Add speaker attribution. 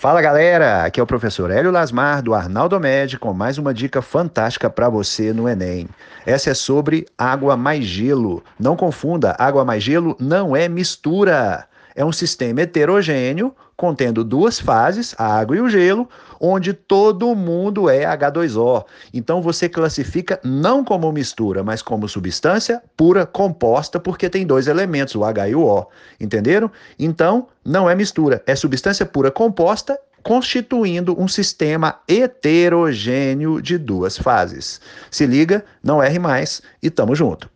Speaker 1: Fala galera, aqui é o professor Hélio Lasmar do Arnaldo Med com mais uma dica fantástica para você no Enem. Essa é sobre água mais gelo. Não confunda, água mais gelo não é mistura. É um sistema heterogêneo contendo duas fases, a água e o gelo, onde todo mundo é H2O. Então você classifica não como mistura, mas como substância pura composta, porque tem dois elementos, o H e o O. Entenderam? Então não é mistura, é substância pura composta constituindo um sistema heterogêneo de duas fases. Se liga, não erre mais e tamo junto.